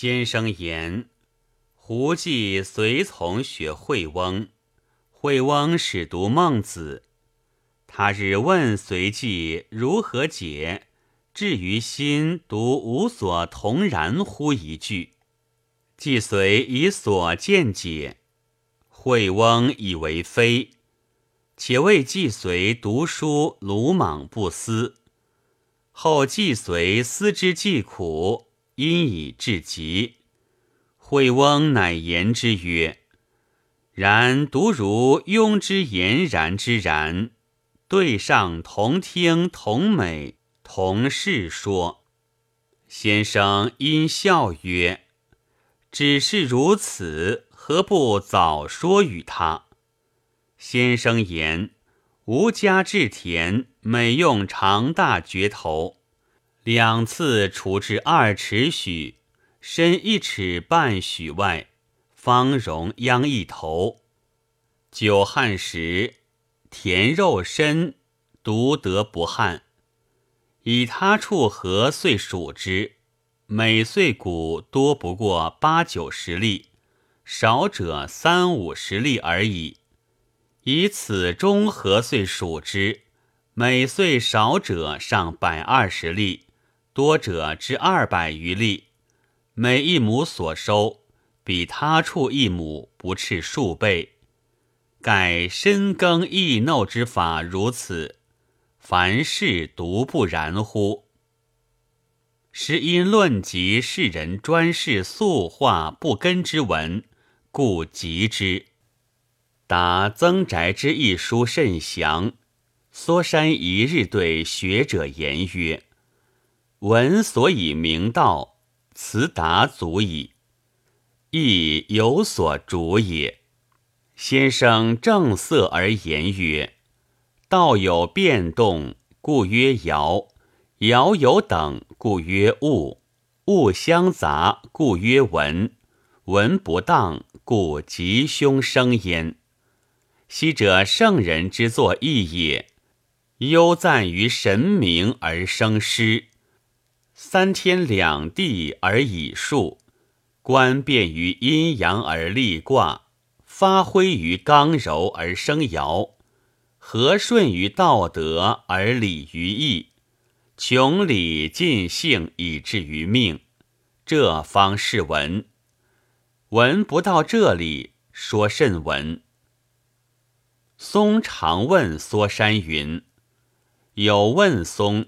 先生言：胡记随从学惠翁，惠翁始读孟子。他日问随记如何解，至于心独无所同然乎一句。既随以所见解，惠翁以为非。且为既随读书鲁莽不思，后既随思之既苦，因以至极。惠翁乃言之曰：“然独如庸之言然之然，对上同听同美同事说。”先生因笑曰：“只是如此，何不早说与他？”先生言：“吾家至田，每用长大镢头，两次除至二尺许，深一尺半许外，方容秧一头。久旱时，田肉深，独得不旱。以他处何岁数之？每岁谷多不过八九十粒，少者三五十粒而已。”以此中何岁数之？每岁少者上百二十粒，多者至二百余粒。每一亩所收，比他处一亩不斥数倍。盖深耕易耨之法如此，凡事独不然乎？时因论及世人专事素化不根之文，故极之。答曾宅之一书甚详。梭山一日对学者言曰：“闻所以明道，此答足矣。亦有所主也。”先生正色而言曰：“道有变动，故曰爻；爻有等，故曰物；物相杂，故曰文；文不当，故吉凶生焉。”昔者圣人之作义也，忧赞于神明而生诗，三天两地而以数，观变于阴阳而立卦，发挥于刚柔而生爻，和顺于道德而理于义，穷理尽性以至于命，这方是文。文不到这里，说甚文？松常问梭山云：“有问松，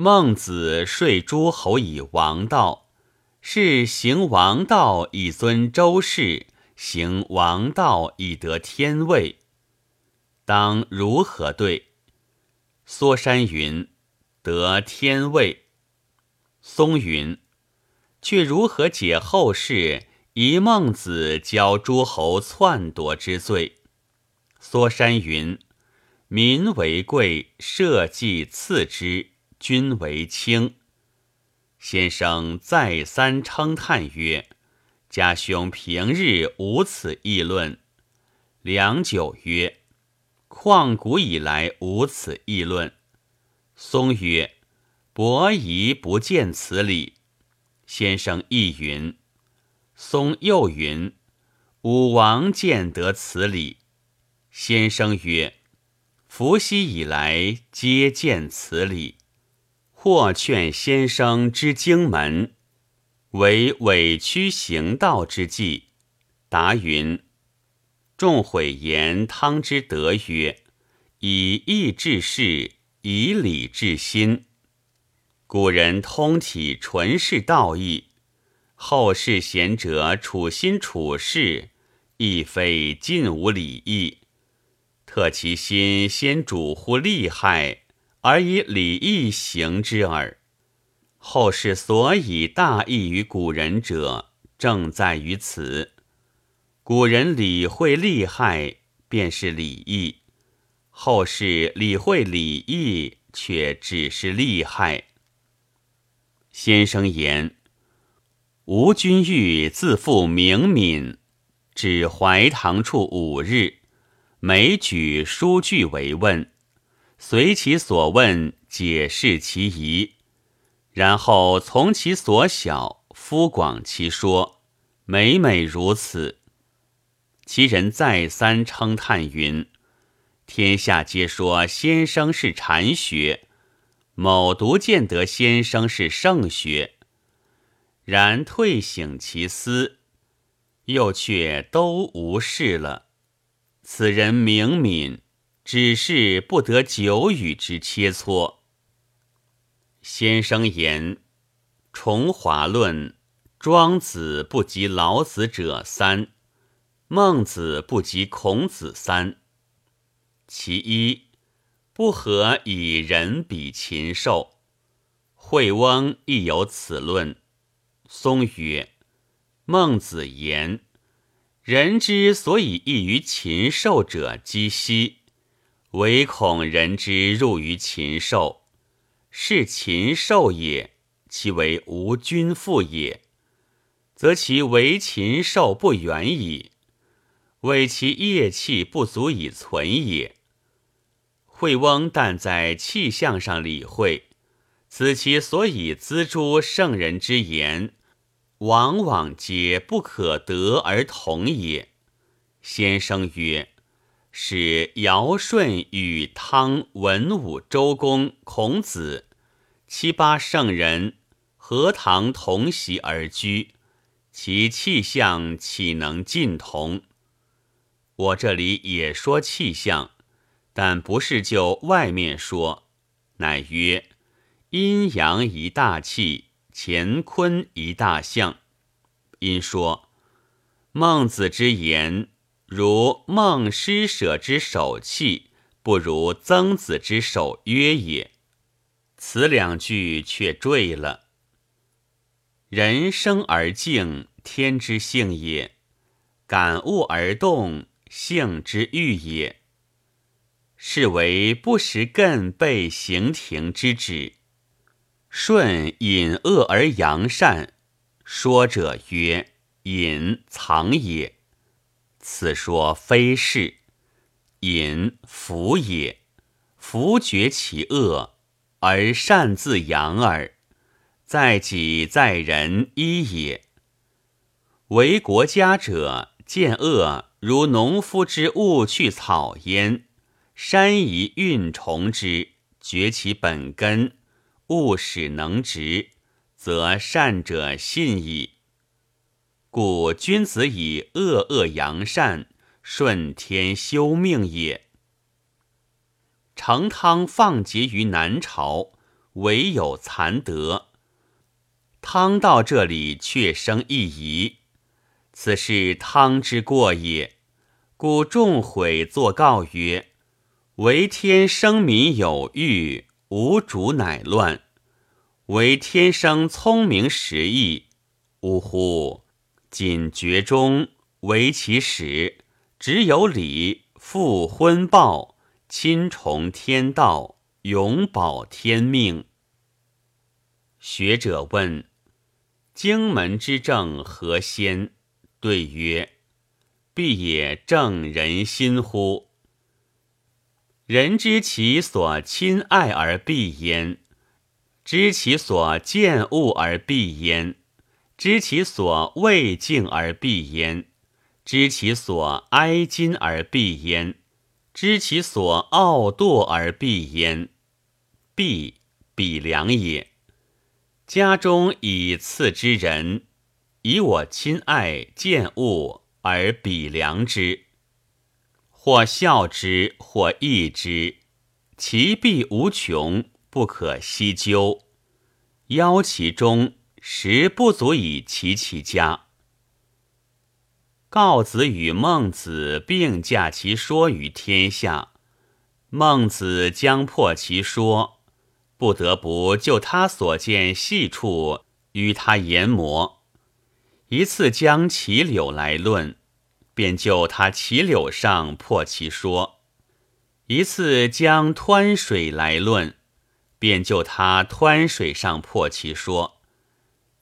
孟子说诸侯以王道，是行王道以尊周氏，行王道以得天位，当如何对？”梭山云：“得天位。”松云：“却如何解后世以孟子教诸侯篡夺之罪？”梭山云：“民为贵，社稷次之，君为轻。”先生再三称叹曰：“家兄平日无此议论。”良久曰：“旷古以来无此议论？”松曰：“伯夷不见此理。”先生亦云。松又云：“武王见得此理。”先生曰：“伏羲以来，皆见此理。或劝先生之经门，为委曲行道之计。”答云：“众毁言汤之德曰：‘以义治事，以礼治心。’古人通体纯是道义，后世贤者处心处事，亦非尽无礼义。”特其心先主乎利害，而以礼义行之耳。后世所以大义于古人者，正在于此。古人理会利害，便是礼义；后世理会礼义，却只是利害。先生言：“吴君玉自负明敏，至怀唐处五日。”每举书句为问，随其所问解释其疑，然后从其所小夫广其说，每每如此。其人再三称叹云：“天下皆说先生是禅学，某独见得先生是圣学。然退省其思，又却都无事了。此人明敏，只是不得久与之切磋。”先生言：“重华论，庄子不及老子者三。”孟子不及孔子三，其一不合以人比禽兽。惠翁亦有此论。松曰：“孟子言，人之所以异于禽兽者，几希，唯恐人之入于禽兽，是禽兽也。其为无君父也，则其为禽兽不远矣。”为其业气不足以存也。惠翁但在气象上理会，此其所以资诸圣人之言，往往皆不可得而同也。先生曰：“使尧舜与汤文武周公孔子七八圣人何堂同席而居，其气象岂能尽同？”我这里也说气象，但不是就外面说，乃曰阴阳一大气，乾坤一大象。因说孟子之言，如孟施舍之守气，不如曾子之守约也。此两句却坠了。人生而静，天之性也；感悟而动。性之欲也，是为不识艮被行庭之旨。舜隐恶而扬善，说者曰：“隐藏也。”此说非是。隐福也，福绝其恶，而善自扬耳。在己在人一也。为国家者，见恶。如农夫之物去草焉，山宜运虫之，绝其本根，物使能直，则善者信矣。故君子以恶恶扬善，顺天修命也。成汤放节于南朝，唯有残德。汤到这里却生一疑。此是汤之过也，故众悔作告曰：“为天生民有欲，无主乃乱；为天生聪明识义，呜呼！谨绝中，为其始，只有礼，复婚报，亲崇天道，永保天命。”学者问：“荆门之政何先？”对曰：“必也正人心乎？人知其所亲爱而必焉，知其所见恶而必焉，知其所畏敬而避焉，知其所哀矜而避焉，知其所傲惰而避焉。必必良也。家中以次之人。”以我亲爱见物而比良之，或笑之，或异之，其必无穷，不可悉究。邀其中，实不足以齐其家。告子与孟子并驾其说于天下，孟子将破其说，不得不就他所见细处与他研磨。一次将齐柳来论，便就他齐柳上破其说；一次将湍水来论，便就他湍水上破其说；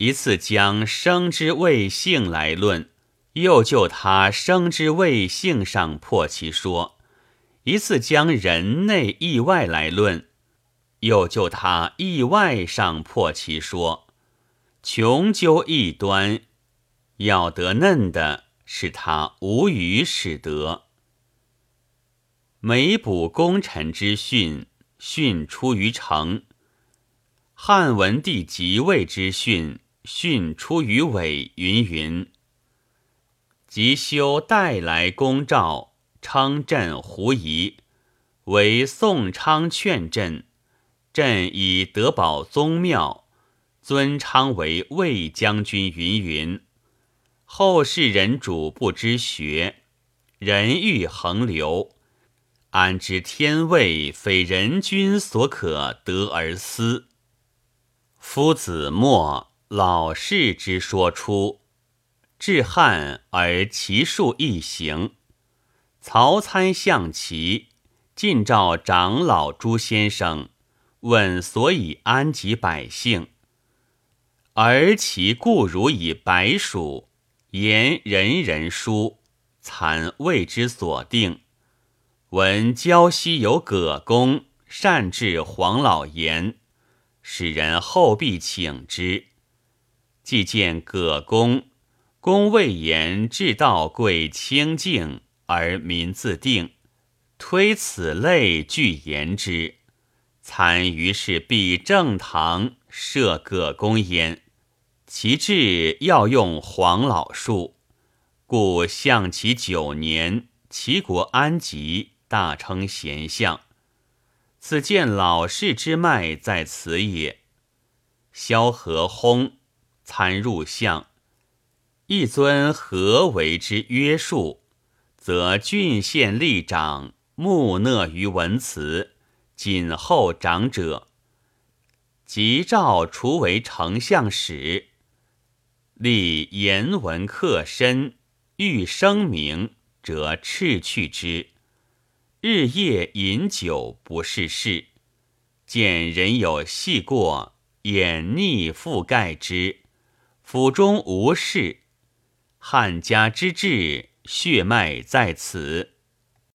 一次将生之谓性来论，又就他生之谓性上破其说；一次将人内意外来论，又就他意外上破其说。穷究一端，要得嫩的是他无语使得。每补功臣之训，训出于成；汉文帝即位之训，训出于尾。云云。即修带来公诏，称朕狐疑，为宋昌劝朕。朕以德保宗庙，尊昌为魏将军。云云。后世人主不知学，人欲横流，安知天位非人君所可得而思？夫子莫老氏之说出。至汉而其数一行，曹参象棋，晋召长老朱先生，问所以安及百姓。而其故如以白鼠，言人人书，参谓之所定。闻胶西有葛公，善治黄老言，使人后必请之。既见葛公。公谓言至道贵清净，而民自定。推此类具言之，参于是必正堂设葛公焉。其志要用黄老术，故象其九年，齐国安吉，大称贤相。此见老氏之脉在此也。萧何薨，参入相。一尊何为之约束？则郡县吏长木讷于文辞，谨厚长者。即诏除为丞相使，立言文克身，欲声名，则斥去之。日夜饮酒，不是事。见人有细过，掩逆覆盖之。府中无事。汉家之志，血脉在此。